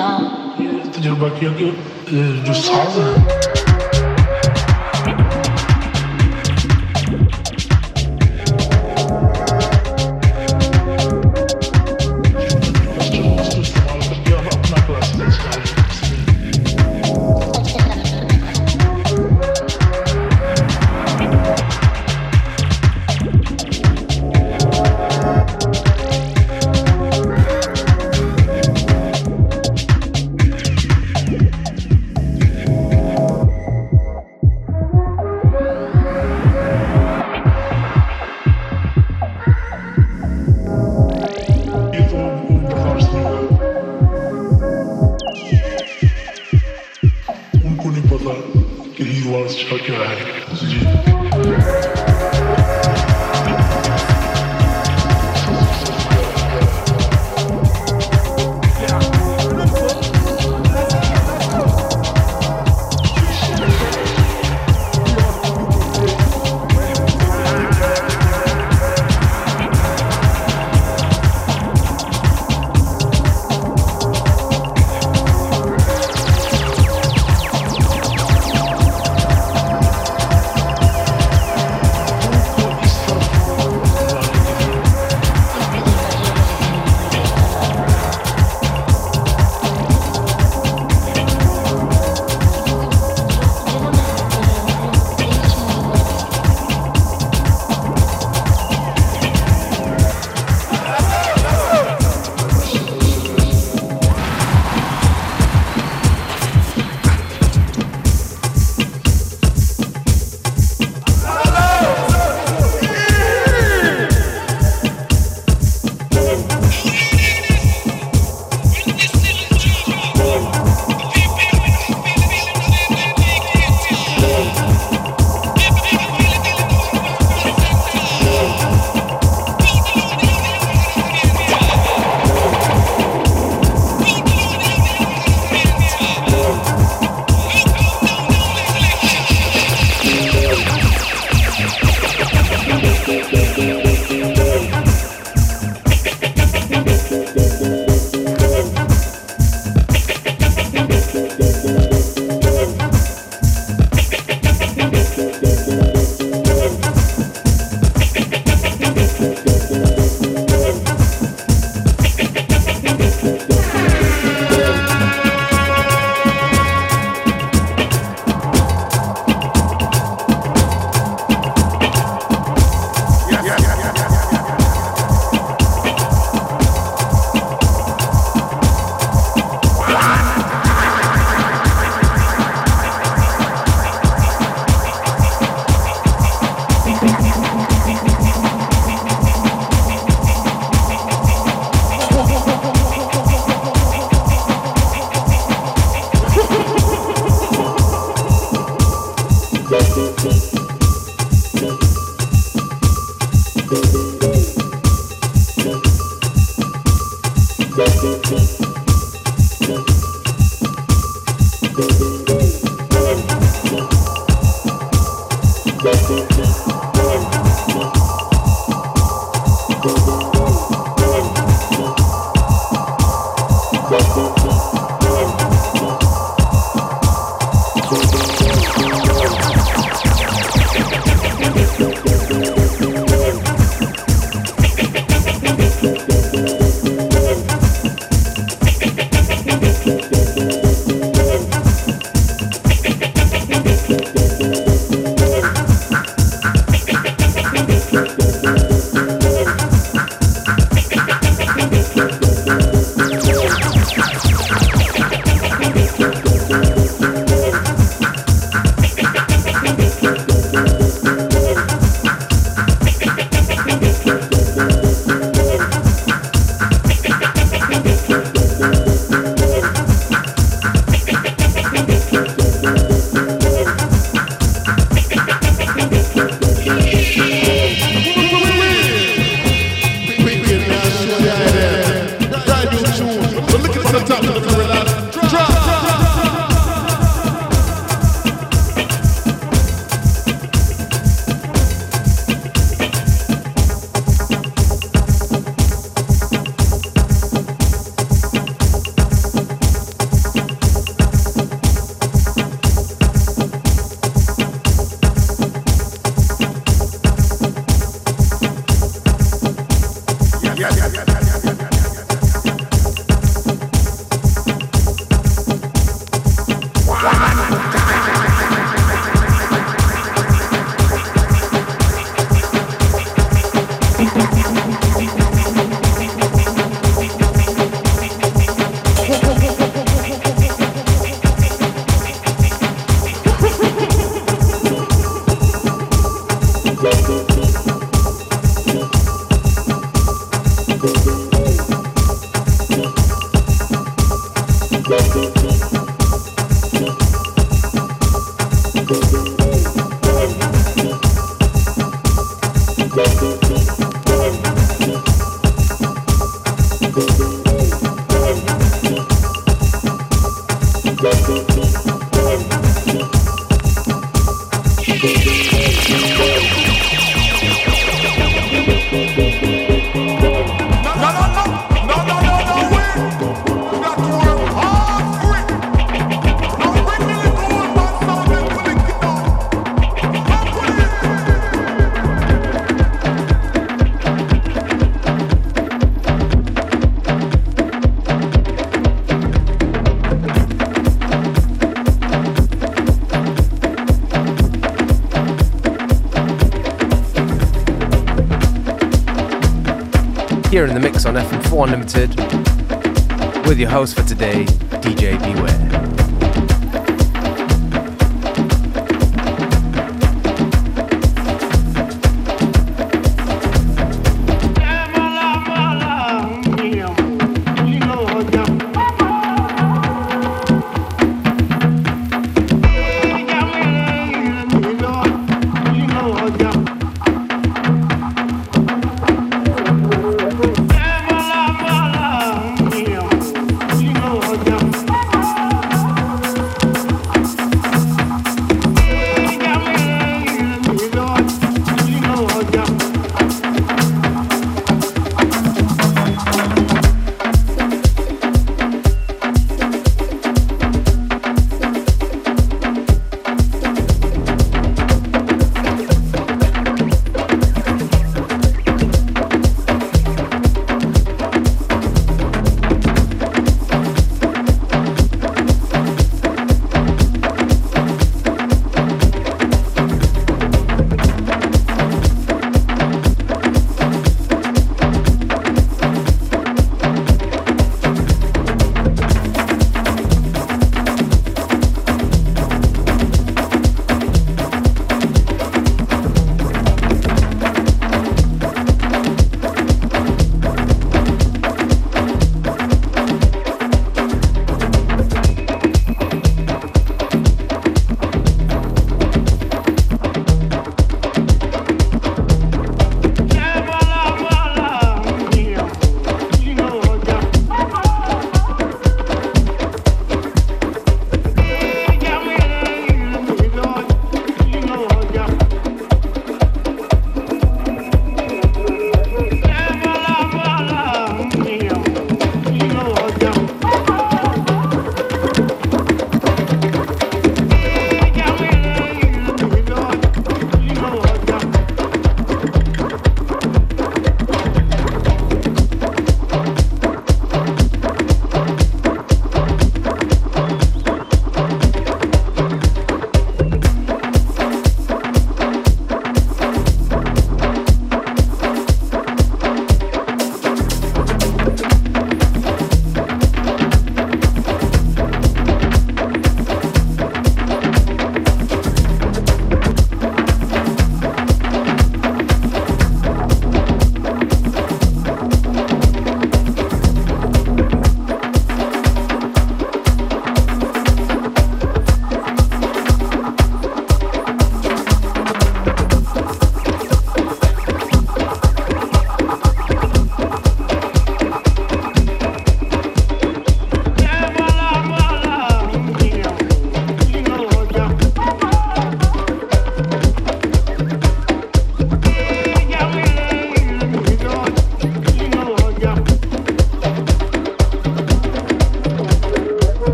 यहाँ तजुर्बा किया कि जो साज है। Here in the mix on FM4 Unlimited with your host for today, DJ Beware.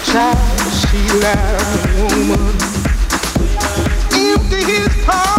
child, she left a woman. Empty his heart.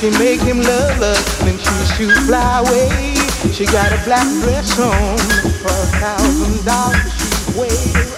She make him love us, then she shoot fly away. She got a black dress on for a thousand dollars. She weighs.